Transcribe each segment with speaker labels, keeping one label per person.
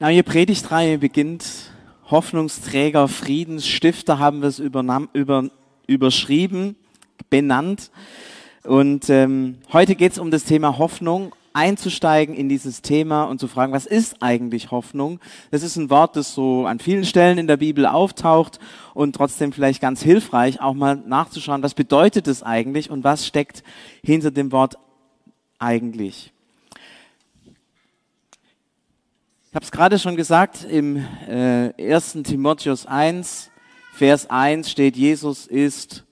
Speaker 1: Neue Predigtreihe beginnt. Hoffnungsträger, Friedensstifter haben wir es übernahm, über, überschrieben, benannt. Und ähm, heute geht es um das Thema Hoffnung, einzusteigen in dieses Thema und zu fragen, was ist eigentlich Hoffnung? Das ist ein Wort, das so an vielen Stellen in der Bibel auftaucht und trotzdem vielleicht ganz hilfreich, auch mal nachzuschauen, was bedeutet es eigentlich und was steckt hinter dem Wort eigentlich. Ich habe es gerade schon gesagt, im äh, 1. Timotheus 1, Vers 1 steht, Jesus ist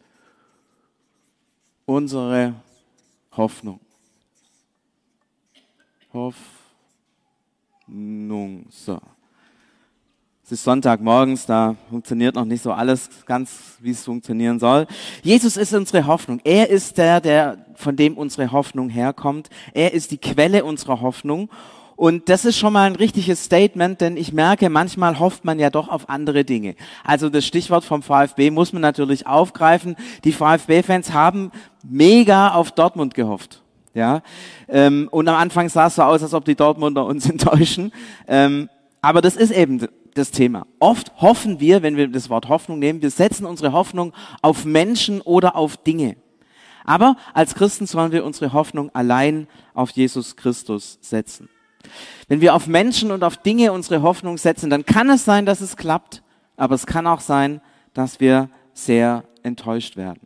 Speaker 1: unsere Hoffnung. Hoffnung. So. Es ist Sonntagmorgens, da funktioniert noch nicht so alles ganz, wie es funktionieren soll. Jesus ist unsere Hoffnung. Er ist der, der, von dem unsere Hoffnung herkommt. Er ist die Quelle unserer Hoffnung. Und das ist schon mal ein richtiges Statement, denn ich merke, manchmal hofft man ja doch auf andere Dinge. Also das Stichwort vom VfB muss man natürlich aufgreifen. Die VfB-Fans haben mega auf Dortmund gehofft. Ja, ähm, und am Anfang sah es so aus, als ob die Dortmunder uns enttäuschen. Ähm, aber das ist eben das Thema. Oft hoffen wir, wenn wir das Wort Hoffnung nehmen, wir setzen unsere Hoffnung auf Menschen oder auf Dinge. Aber als Christen sollen wir unsere Hoffnung allein auf Jesus Christus setzen. Wenn wir auf Menschen und auf Dinge unsere Hoffnung setzen, dann kann es sein, dass es klappt, aber es kann auch sein, dass wir sehr enttäuscht werden.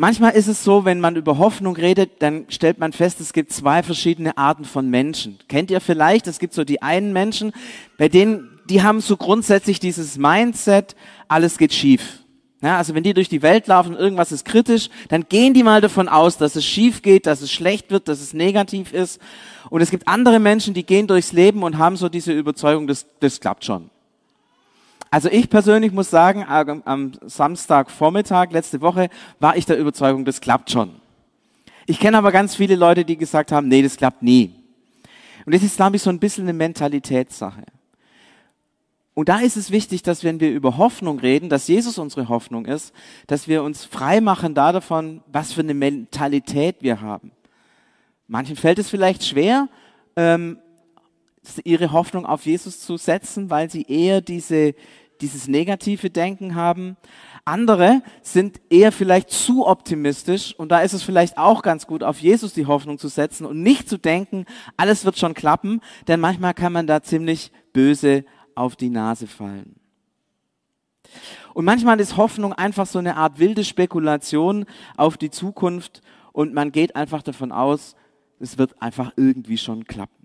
Speaker 1: Manchmal ist es so, wenn man über Hoffnung redet, dann stellt man fest, es gibt zwei verschiedene Arten von Menschen. Kennt ihr vielleicht? Es gibt so die einen Menschen, bei denen, die haben so grundsätzlich dieses Mindset, alles geht schief. Ja, also wenn die durch die Welt laufen irgendwas ist kritisch, dann gehen die mal davon aus, dass es schief geht, dass es schlecht wird, dass es negativ ist. Und es gibt andere Menschen, die gehen durchs Leben und haben so diese Überzeugung, das, das klappt schon. Also ich persönlich muss sagen, am Samstagvormittag letzte Woche war ich der Überzeugung, das klappt schon. Ich kenne aber ganz viele Leute, die gesagt haben, nee, das klappt nie. Und das ist, glaube ich, so ein bisschen eine Mentalitätssache. Und da ist es wichtig, dass wenn wir über Hoffnung reden, dass Jesus unsere Hoffnung ist, dass wir uns frei machen davon, was für eine Mentalität wir haben. Manchen fällt es vielleicht schwer, ähm, ihre Hoffnung auf Jesus zu setzen, weil sie eher diese, dieses negative Denken haben. Andere sind eher vielleicht zu optimistisch und da ist es vielleicht auch ganz gut, auf Jesus die Hoffnung zu setzen und nicht zu denken, alles wird schon klappen, denn manchmal kann man da ziemlich böse auf die Nase fallen. Und manchmal ist Hoffnung einfach so eine Art wilde Spekulation auf die Zukunft und man geht einfach davon aus, es wird einfach irgendwie schon klappen.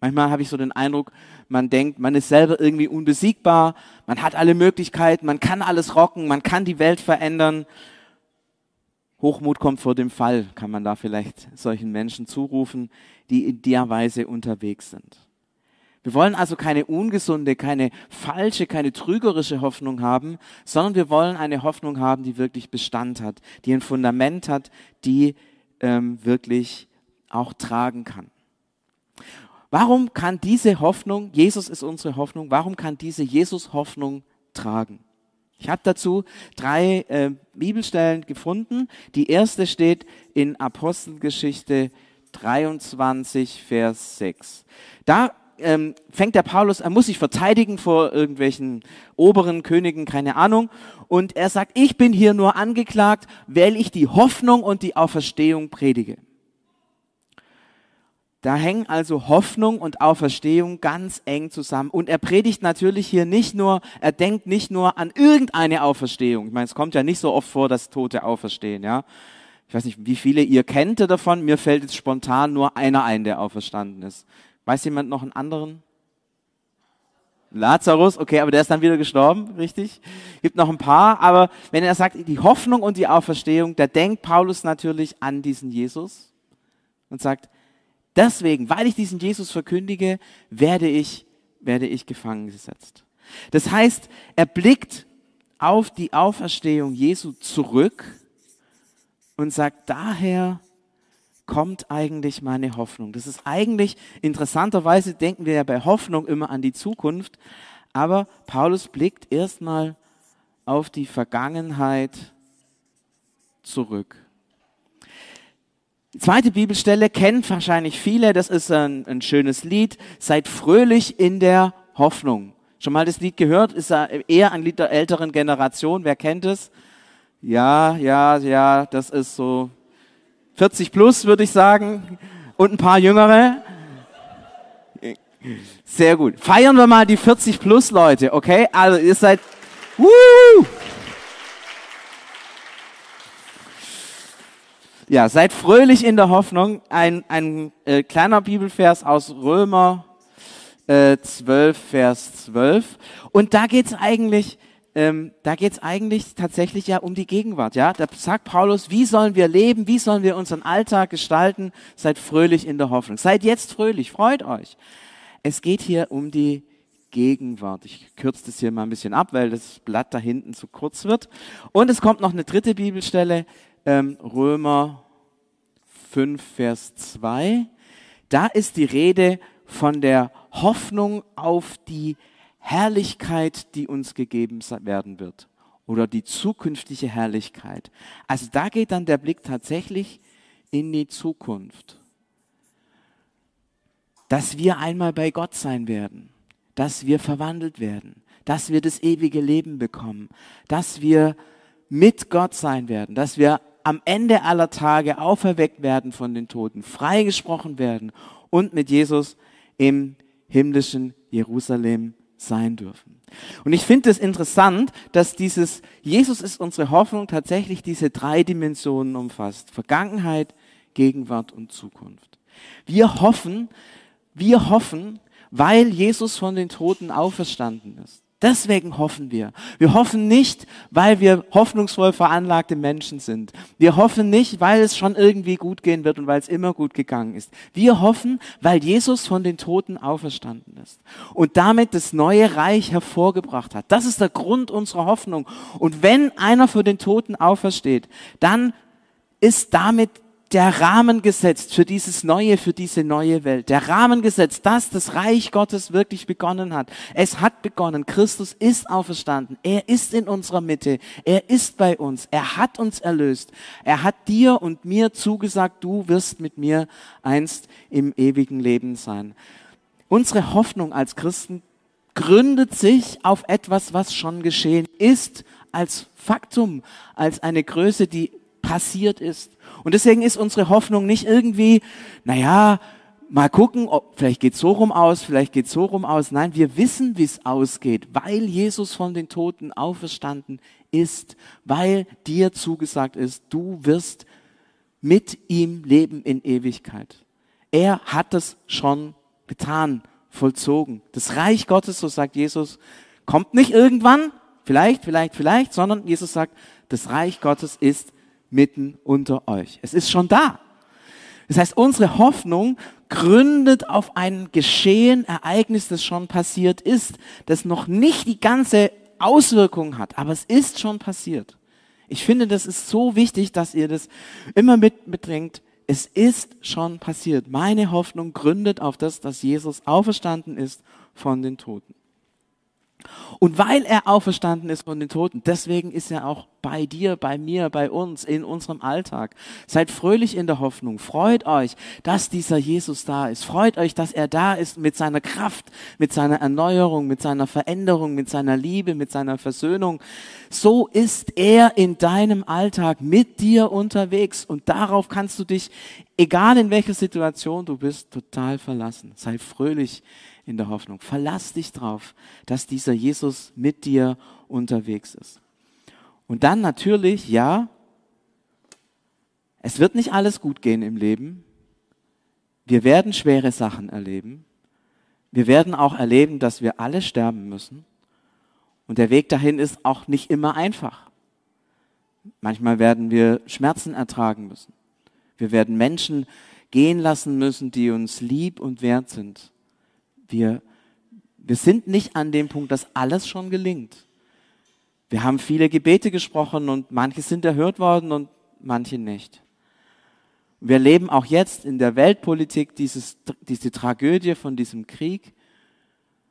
Speaker 1: Manchmal habe ich so den Eindruck, man denkt, man ist selber irgendwie unbesiegbar, man hat alle Möglichkeiten, man kann alles rocken, man kann die Welt verändern. Hochmut kommt vor dem Fall, kann man da vielleicht solchen Menschen zurufen, die in der Weise unterwegs sind. Wir wollen also keine ungesunde, keine falsche, keine trügerische Hoffnung haben, sondern wir wollen eine Hoffnung haben, die wirklich Bestand hat, die ein Fundament hat, die ähm, wirklich auch tragen kann. Warum kann diese Hoffnung, Jesus ist unsere Hoffnung, warum kann diese Jesus-Hoffnung tragen? Ich habe dazu drei äh, Bibelstellen gefunden. Die erste steht in Apostelgeschichte 23, Vers 6. Da ähm, fängt der Paulus, er muss sich verteidigen vor irgendwelchen oberen Königen, keine Ahnung. Und er sagt, ich bin hier nur angeklagt, weil ich die Hoffnung und die Auferstehung predige. Da hängen also Hoffnung und Auferstehung ganz eng zusammen. Und er predigt natürlich hier nicht nur, er denkt nicht nur an irgendeine Auferstehung. Ich meine, es kommt ja nicht so oft vor, dass Tote auferstehen, ja. Ich weiß nicht, wie viele ihr kennt davon. Mir fällt jetzt spontan nur einer ein, der auferstanden ist. Weiß jemand noch einen anderen? Lazarus, okay, aber der ist dann wieder gestorben, richtig? Gibt noch ein paar, aber wenn er sagt, die Hoffnung und die Auferstehung, da denkt Paulus natürlich an diesen Jesus und sagt, deswegen, weil ich diesen Jesus verkündige, werde ich, werde ich gefangen gesetzt. Das heißt, er blickt auf die Auferstehung Jesu zurück und sagt, daher kommt eigentlich meine Hoffnung? Das ist eigentlich, interessanterweise denken wir ja bei Hoffnung immer an die Zukunft, aber Paulus blickt erstmal auf die Vergangenheit zurück. Die zweite Bibelstelle kennt wahrscheinlich viele, das ist ein, ein schönes Lied. Seid fröhlich in der Hoffnung. Schon mal das Lied gehört? Ist eher ein Lied der älteren Generation. Wer kennt es? Ja, ja, ja, das ist so 40 plus, würde ich sagen. Und ein paar Jüngere. Sehr gut. Feiern wir mal die 40 plus Leute, okay? Also ihr seid, woo! Ja, seid fröhlich in der Hoffnung. Ein, ein äh, kleiner Bibelvers aus Römer äh, 12, Vers 12. Und da geht's eigentlich, ähm, da geht's eigentlich tatsächlich ja um die Gegenwart. Ja, da sagt Paulus, wie sollen wir leben? Wie sollen wir unseren Alltag gestalten? Seid fröhlich in der Hoffnung. Seid jetzt fröhlich. Freut euch. Es geht hier um die Gegenwart. Ich kürze das hier mal ein bisschen ab, weil das Blatt da hinten zu kurz wird. Und es kommt noch eine dritte Bibelstelle, ähm, Römer 5, Vers 2. Da ist die Rede von der Hoffnung auf die Herrlichkeit, die uns gegeben werden wird. Oder die zukünftige Herrlichkeit. Also da geht dann der Blick tatsächlich in die Zukunft. Dass wir einmal bei Gott sein werden, dass wir verwandelt werden, dass wir das ewige Leben bekommen, dass wir mit Gott sein werden, dass wir am Ende aller Tage auferweckt werden von den Toten, freigesprochen werden. Und mit Jesus im himmlischen Jerusalem sein dürfen. Und ich finde es interessant, dass dieses Jesus ist unsere Hoffnung tatsächlich diese drei Dimensionen umfasst. Vergangenheit, Gegenwart und Zukunft. Wir hoffen, wir hoffen, weil Jesus von den Toten auferstanden ist. Deswegen hoffen wir. Wir hoffen nicht, weil wir hoffnungsvoll veranlagte Menschen sind. Wir hoffen nicht, weil es schon irgendwie gut gehen wird und weil es immer gut gegangen ist. Wir hoffen, weil Jesus von den Toten auferstanden ist und damit das neue Reich hervorgebracht hat. Das ist der Grund unserer Hoffnung. Und wenn einer von den Toten aufersteht, dann ist damit der Rahmen gesetzt für dieses neue, für diese neue Welt. Der Rahmen gesetzt, dass das Reich Gottes wirklich begonnen hat. Es hat begonnen. Christus ist auferstanden. Er ist in unserer Mitte. Er ist bei uns. Er hat uns erlöst. Er hat dir und mir zugesagt, du wirst mit mir einst im ewigen Leben sein. Unsere Hoffnung als Christen gründet sich auf etwas, was schon geschehen ist, als Faktum, als eine Größe, die passiert ist. Und deswegen ist unsere Hoffnung nicht irgendwie, naja, mal gucken, ob, vielleicht geht so rum aus, vielleicht geht so rum aus. Nein, wir wissen, wie es ausgeht, weil Jesus von den Toten auferstanden ist, weil dir zugesagt ist, du wirst mit ihm leben in Ewigkeit. Er hat es schon getan, vollzogen. Das Reich Gottes, so sagt Jesus, kommt nicht irgendwann, vielleicht, vielleicht, vielleicht, sondern Jesus sagt, das Reich Gottes ist mitten unter euch. Es ist schon da. Das heißt, unsere Hoffnung gründet auf ein Geschehen, Ereignis, das schon passiert ist, das noch nicht die ganze Auswirkung hat, aber es ist schon passiert. Ich finde, das ist so wichtig, dass ihr das immer mit. Es ist schon passiert. Meine Hoffnung gründet auf das, dass Jesus auferstanden ist von den Toten. Und weil er auferstanden ist von den Toten, deswegen ist er auch bei dir, bei mir, bei uns, in unserem Alltag. Seid fröhlich in der Hoffnung. Freut euch, dass dieser Jesus da ist. Freut euch, dass er da ist mit seiner Kraft, mit seiner Erneuerung, mit seiner Veränderung, mit seiner Liebe, mit seiner Versöhnung. So ist er in deinem Alltag mit dir unterwegs. Und darauf kannst du dich, egal in welcher Situation du bist, total verlassen. Sei fröhlich in der Hoffnung. Verlass dich drauf, dass dieser Jesus mit dir unterwegs ist. Und dann natürlich, ja, es wird nicht alles gut gehen im Leben. Wir werden schwere Sachen erleben. Wir werden auch erleben, dass wir alle sterben müssen. Und der Weg dahin ist auch nicht immer einfach. Manchmal werden wir Schmerzen ertragen müssen. Wir werden Menschen gehen lassen müssen, die uns lieb und wert sind. Wir, wir sind nicht an dem Punkt, dass alles schon gelingt. Wir haben viele Gebete gesprochen und manche sind erhört worden und manche nicht. Wir leben auch jetzt in der Weltpolitik dieses, diese Tragödie von diesem Krieg.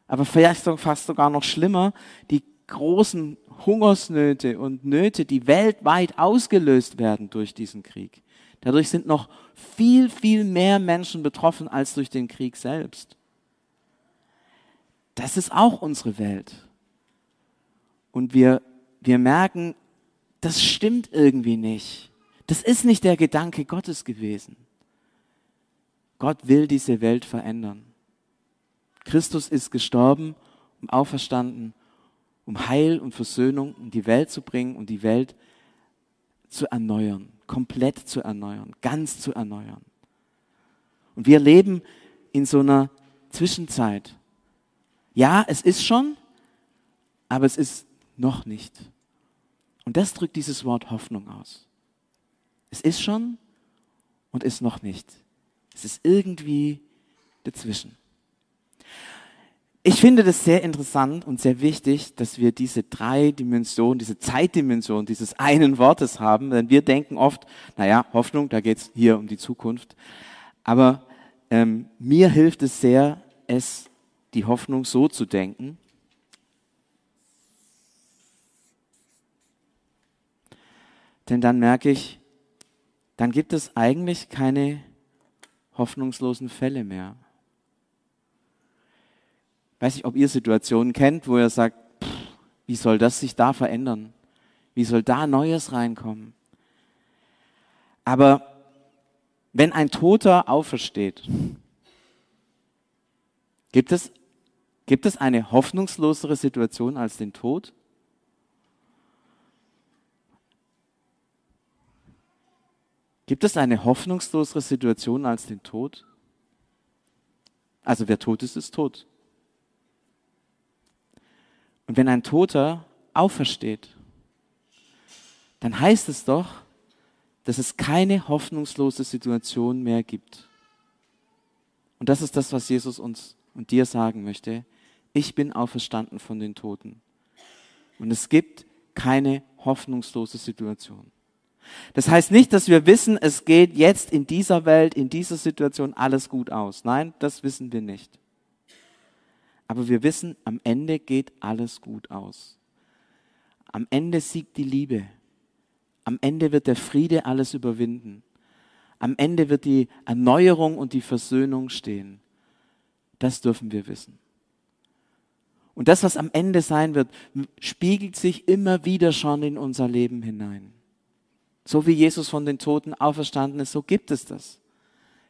Speaker 1: Aber vielleicht fast sogar noch schlimmer, die großen Hungersnöte und Nöte, die weltweit ausgelöst werden durch diesen Krieg. Dadurch sind noch viel, viel mehr Menschen betroffen als durch den Krieg selbst. Das ist auch unsere Welt. Und wir, wir merken, das stimmt irgendwie nicht. Das ist nicht der Gedanke Gottes gewesen. Gott will diese Welt verändern. Christus ist gestorben und auferstanden, um Heil und Versöhnung in die Welt zu bringen und die Welt zu erneuern, komplett zu erneuern, ganz zu erneuern. Und wir leben in so einer Zwischenzeit. Ja, es ist schon, aber es ist noch nicht. Und das drückt dieses Wort Hoffnung aus. Es ist schon und ist noch nicht. Es ist irgendwie dazwischen. Ich finde das sehr interessant und sehr wichtig, dass wir diese drei Dimensionen, diese Zeitdimension dieses einen Wortes haben, denn wir denken oft, naja, Hoffnung, da geht es hier um die Zukunft. Aber ähm, mir hilft es sehr, es, die Hoffnung so zu denken. Denn dann merke ich, dann gibt es eigentlich keine hoffnungslosen Fälle mehr weiß nicht, ob ihr Situationen kennt, wo ihr sagt, pff, wie soll das sich da verändern? Wie soll da Neues reinkommen? Aber wenn ein Toter aufersteht, gibt es, gibt es eine hoffnungslosere Situation als den Tod? Gibt es eine hoffnungslosere Situation als den Tod? Also wer tot ist, ist tot. Und wenn ein Toter aufersteht, dann heißt es doch, dass es keine hoffnungslose Situation mehr gibt. Und das ist das, was Jesus uns und dir sagen möchte. Ich bin auferstanden von den Toten. Und es gibt keine hoffnungslose Situation. Das heißt nicht, dass wir wissen, es geht jetzt in dieser Welt, in dieser Situation alles gut aus. Nein, das wissen wir nicht. Aber wir wissen, am Ende geht alles gut aus. Am Ende siegt die Liebe. Am Ende wird der Friede alles überwinden. Am Ende wird die Erneuerung und die Versöhnung stehen. Das dürfen wir wissen. Und das, was am Ende sein wird, spiegelt sich immer wieder schon in unser Leben hinein. So wie Jesus von den Toten auferstanden ist, so gibt es das.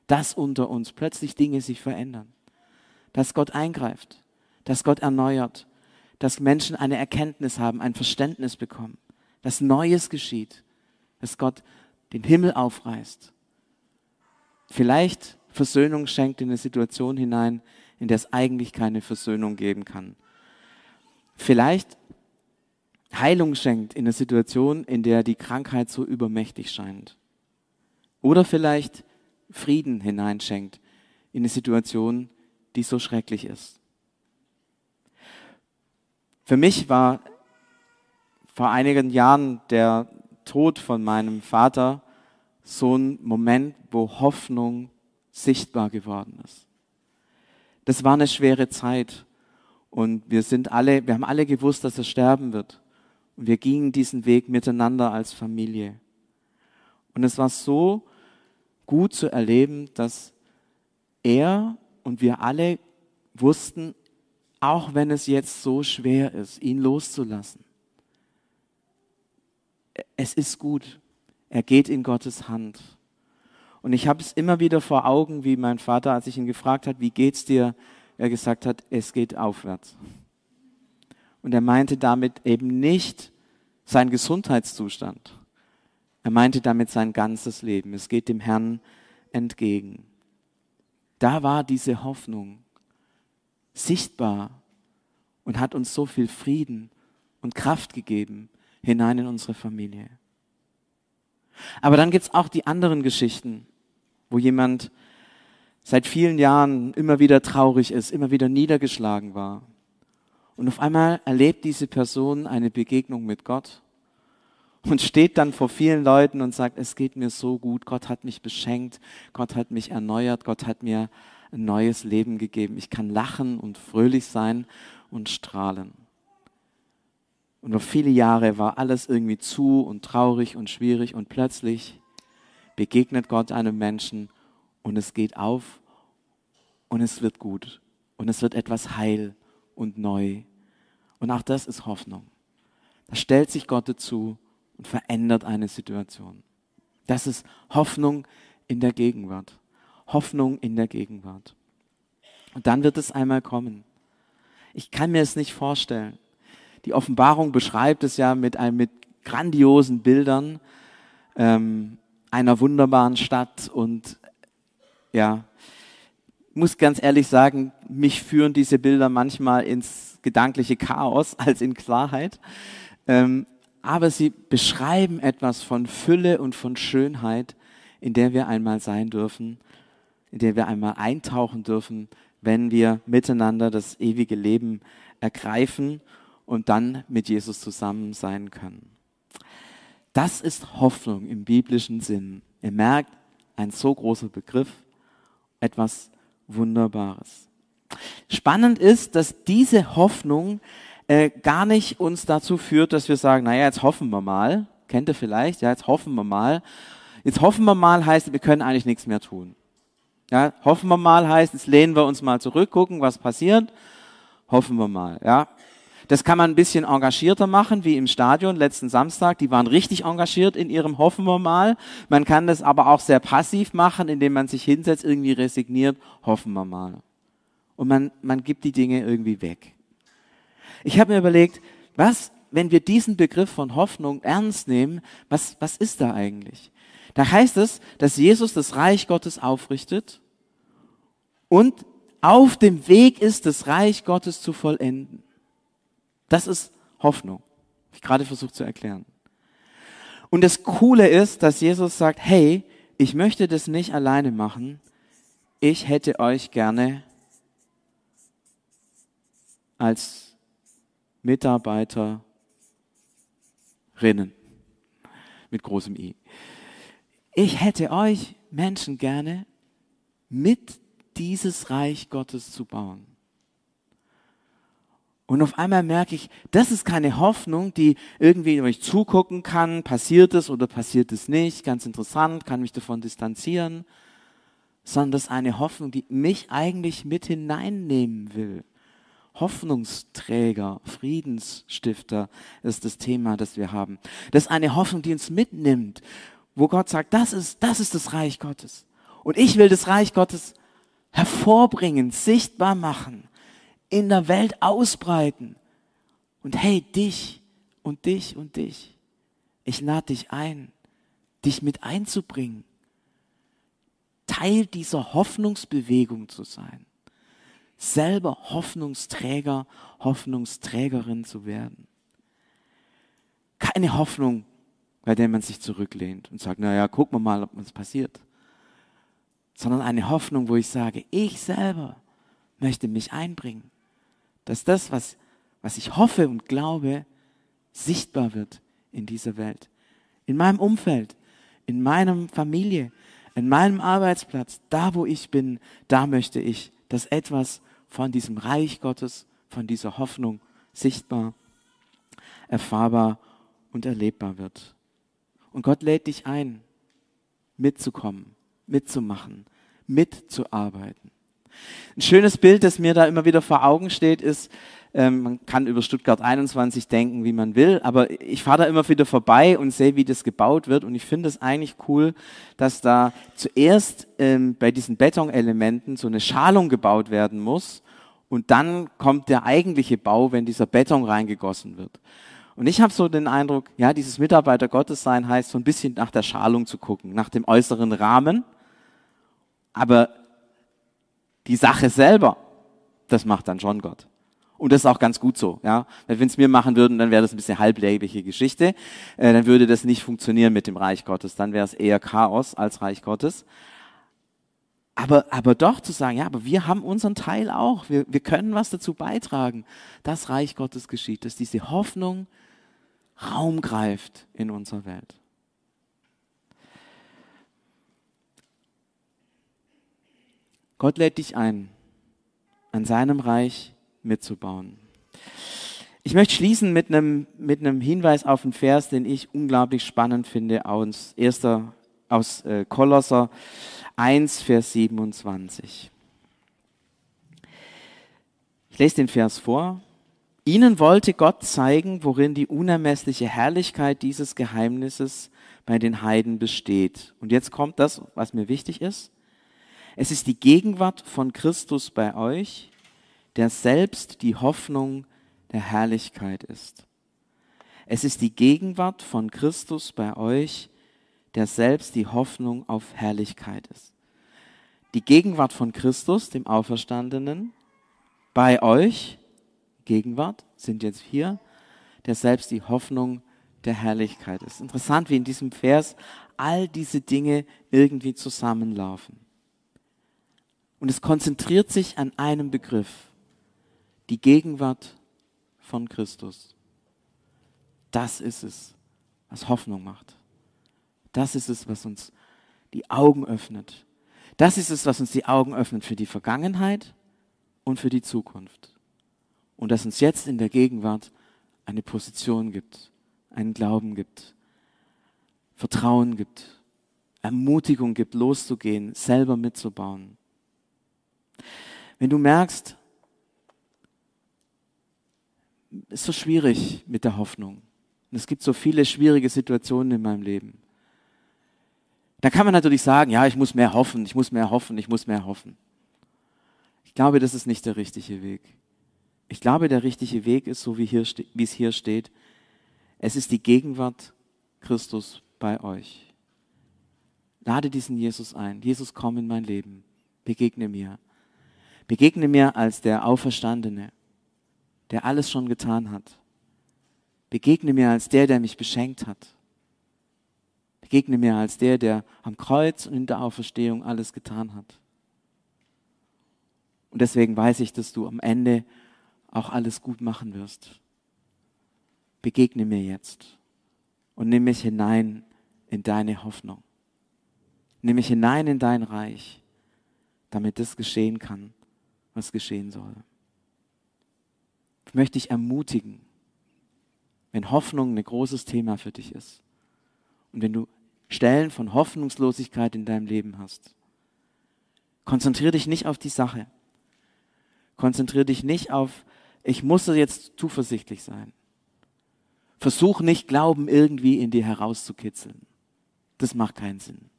Speaker 1: Dass unter uns plötzlich Dinge sich verändern. Dass Gott eingreift dass Gott erneuert, dass Menschen eine Erkenntnis haben, ein Verständnis bekommen, dass Neues geschieht, dass Gott den Himmel aufreißt. Vielleicht Versöhnung schenkt in eine Situation hinein, in der es eigentlich keine Versöhnung geben kann. Vielleicht Heilung schenkt in eine Situation, in der die Krankheit so übermächtig scheint. Oder vielleicht Frieden hineinschenkt in eine Situation, die so schrecklich ist. Für mich war vor einigen Jahren der Tod von meinem Vater so ein Moment, wo Hoffnung sichtbar geworden ist. Das war eine schwere Zeit und wir sind alle, wir haben alle gewusst, dass er sterben wird. Und wir gingen diesen Weg miteinander als Familie. Und es war so gut zu erleben, dass er und wir alle wussten, auch wenn es jetzt so schwer ist, ihn loszulassen. Es ist gut. Er geht in Gottes Hand. Und ich habe es immer wieder vor Augen, wie mein Vater, als ich ihn gefragt hat, wie geht's dir, er gesagt hat, es geht aufwärts. Und er meinte damit eben nicht sein Gesundheitszustand. Er meinte damit sein ganzes Leben. Es geht dem Herrn entgegen. Da war diese Hoffnung sichtbar und hat uns so viel Frieden und Kraft gegeben hinein in unsere Familie. Aber dann gibt's auch die anderen Geschichten, wo jemand seit vielen Jahren immer wieder traurig ist, immer wieder niedergeschlagen war. Und auf einmal erlebt diese Person eine Begegnung mit Gott und steht dann vor vielen Leuten und sagt, es geht mir so gut, Gott hat mich beschenkt, Gott hat mich erneuert, Gott hat mir ein neues Leben gegeben. Ich kann lachen und fröhlich sein und strahlen. Und über viele Jahre war alles irgendwie zu und traurig und schwierig und plötzlich begegnet Gott einem Menschen und es geht auf und es wird gut und es wird etwas heil und neu. Und auch das ist Hoffnung. Da stellt sich Gott dazu und verändert eine Situation. Das ist Hoffnung in der Gegenwart. Hoffnung in der Gegenwart. Und dann wird es einmal kommen. Ich kann mir es nicht vorstellen. Die Offenbarung beschreibt es ja mit, einem, mit grandiosen Bildern ähm, einer wunderbaren Stadt und ja, muss ganz ehrlich sagen, mich führen diese Bilder manchmal ins gedankliche Chaos als in Klarheit. Ähm, aber sie beschreiben etwas von Fülle und von Schönheit, in der wir einmal sein dürfen, in der wir einmal eintauchen dürfen, wenn wir miteinander das ewige Leben ergreifen und dann mit Jesus zusammen sein können. Das ist Hoffnung im biblischen Sinn. Ihr merkt, ein so großer Begriff, etwas Wunderbares. Spannend ist, dass diese Hoffnung äh, gar nicht uns dazu führt, dass wir sagen, naja, jetzt hoffen wir mal. Kennt ihr vielleicht? Ja, jetzt hoffen wir mal. Jetzt hoffen wir mal heißt, wir können eigentlich nichts mehr tun. Ja, hoffen wir mal heißt, jetzt lehnen wir uns mal zurück, gucken, was passiert. Hoffen wir mal, ja. Das kann man ein bisschen engagierter machen, wie im Stadion letzten Samstag. Die waren richtig engagiert in ihrem Hoffen wir mal. Man kann das aber auch sehr passiv machen, indem man sich hinsetzt, irgendwie resigniert, hoffen wir mal. Und man, man gibt die Dinge irgendwie weg. Ich habe mir überlegt, was, wenn wir diesen Begriff von Hoffnung ernst nehmen, was, was ist da eigentlich? Da heißt es, dass Jesus das Reich Gottes aufrichtet und auf dem Weg ist, das Reich Gottes zu vollenden. Das ist Hoffnung. Hab ich gerade versucht zu erklären. Und das Coole ist, dass Jesus sagt, hey, ich möchte das nicht alleine machen. Ich hätte euch gerne als Mitarbeiterinnen mit großem I. Ich hätte euch Menschen gerne mit dieses Reich Gottes zu bauen. Und auf einmal merke ich, das ist keine Hoffnung, die irgendwie, ich zugucken kann, passiert es oder passiert es nicht, ganz interessant, kann mich davon distanzieren, sondern das ist eine Hoffnung, die mich eigentlich mit hineinnehmen will. Hoffnungsträger, Friedensstifter ist das Thema, das wir haben. Das ist eine Hoffnung, die uns mitnimmt, wo Gott sagt, das ist, das ist das Reich Gottes. Und ich will das Reich Gottes hervorbringen, sichtbar machen, in der Welt ausbreiten. Und hey, dich und dich und dich. Ich lade dich ein, dich mit einzubringen. Teil dieser Hoffnungsbewegung zu sein selber Hoffnungsträger, Hoffnungsträgerin zu werden. Keine Hoffnung, bei der man sich zurücklehnt und sagt, naja, gucken wir mal, ob uns passiert. Sondern eine Hoffnung, wo ich sage, ich selber möchte mich einbringen. Dass das, was, was ich hoffe und glaube, sichtbar wird in dieser Welt. In meinem Umfeld, in meiner Familie, in meinem Arbeitsplatz, da wo ich bin, da möchte ich, dass etwas von diesem Reich Gottes, von dieser Hoffnung sichtbar, erfahrbar und erlebbar wird. Und Gott lädt dich ein, mitzukommen, mitzumachen, mitzuarbeiten. Ein schönes Bild, das mir da immer wieder vor Augen steht, ist, ähm, man kann über Stuttgart 21 denken, wie man will, aber ich fahre da immer wieder vorbei und sehe, wie das gebaut wird. Und ich finde es eigentlich cool, dass da zuerst ähm, bei diesen Betonelementen so eine Schalung gebaut werden muss. Und dann kommt der eigentliche Bau, wenn dieser Beton reingegossen wird. Und ich habe so den Eindruck, ja, dieses Mitarbeiter Gottes sein heißt so ein bisschen nach der Schalung zu gucken, nach dem äußeren Rahmen. Aber die Sache selber, das macht dann schon Gott. Und das ist auch ganz gut so. Ja? Wenn es mir machen würden, dann wäre das ein bisschen halblebige Geschichte. Äh, dann würde das nicht funktionieren mit dem Reich Gottes. Dann wäre es eher Chaos als Reich Gottes. Aber, aber doch zu sagen, ja, aber wir haben unseren Teil auch. Wir, wir können was dazu beitragen, dass Reich Gottes geschieht, dass diese Hoffnung Raum greift in unserer Welt. Gott lädt dich ein, an seinem Reich mitzubauen. Ich möchte schließen mit einem, mit einem Hinweis auf einen Vers, den ich unglaublich spannend finde, aus 1. aus äh, Kolosser 1, Vers 27. Ich lese den Vers vor. Ihnen wollte Gott zeigen, worin die unermessliche Herrlichkeit dieses Geheimnisses bei den Heiden besteht. Und jetzt kommt das, was mir wichtig ist. Es ist die Gegenwart von Christus bei euch, der selbst die Hoffnung der Herrlichkeit ist. Es ist die Gegenwart von Christus bei euch, der selbst die Hoffnung auf Herrlichkeit ist. Die Gegenwart von Christus, dem Auferstandenen, bei euch, Gegenwart, sind jetzt hier, der selbst die Hoffnung der Herrlichkeit ist. Interessant, wie in diesem Vers all diese Dinge irgendwie zusammenlaufen. Und es konzentriert sich an einem Begriff, die Gegenwart von Christus. Das ist es, was Hoffnung macht. Das ist es, was uns die Augen öffnet. Das ist es, was uns die Augen öffnet für die Vergangenheit und für die Zukunft. Und das uns jetzt in der Gegenwart eine Position gibt, einen Glauben gibt, Vertrauen gibt, Ermutigung gibt, loszugehen, selber mitzubauen. Wenn du merkst, es ist so schwierig mit der Hoffnung. Und es gibt so viele schwierige Situationen in meinem Leben. Da kann man natürlich sagen, ja, ich muss mehr hoffen, ich muss mehr hoffen, ich muss mehr hoffen. Ich glaube, das ist nicht der richtige Weg. Ich glaube, der richtige Weg ist, so wie, hier, wie es hier steht, es ist die Gegenwart Christus bei euch. Lade diesen Jesus ein. Jesus, komm in mein Leben. Begegne mir. Begegne mir als der Auferstandene, der alles schon getan hat. Begegne mir als der, der mich beschenkt hat. Begegne mir als der, der am Kreuz und in der Auferstehung alles getan hat. Und deswegen weiß ich, dass du am Ende auch alles gut machen wirst. Begegne mir jetzt und nimm mich hinein in deine Hoffnung. Nimm mich hinein in dein Reich, damit das geschehen kann, was geschehen soll. Ich möchte dich ermutigen, wenn Hoffnung ein großes Thema für dich ist und wenn du Stellen von Hoffnungslosigkeit in deinem Leben hast, konzentriere dich nicht auf die Sache. Konzentriere dich nicht auf, ich muss jetzt zuversichtlich sein. Versuch nicht Glauben irgendwie in dir herauszukitzeln. Das macht keinen Sinn.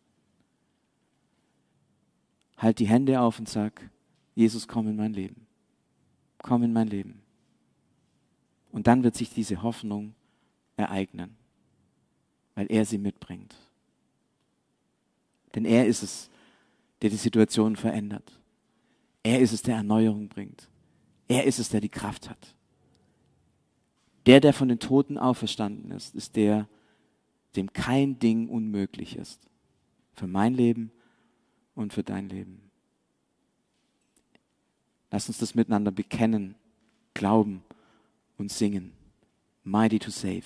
Speaker 1: Halt die Hände auf und sag, Jesus, komm in mein Leben. Komm in mein Leben. Und dann wird sich diese Hoffnung ereignen, weil er sie mitbringt. Denn er ist es, der die Situation verändert. Er ist es, der Erneuerung bringt. Er ist es, der die Kraft hat. Der, der von den Toten auferstanden ist, ist der, dem kein Ding unmöglich ist. Für mein Leben und für dein Leben. Lass uns das miteinander bekennen, glauben und singen. Mighty to save.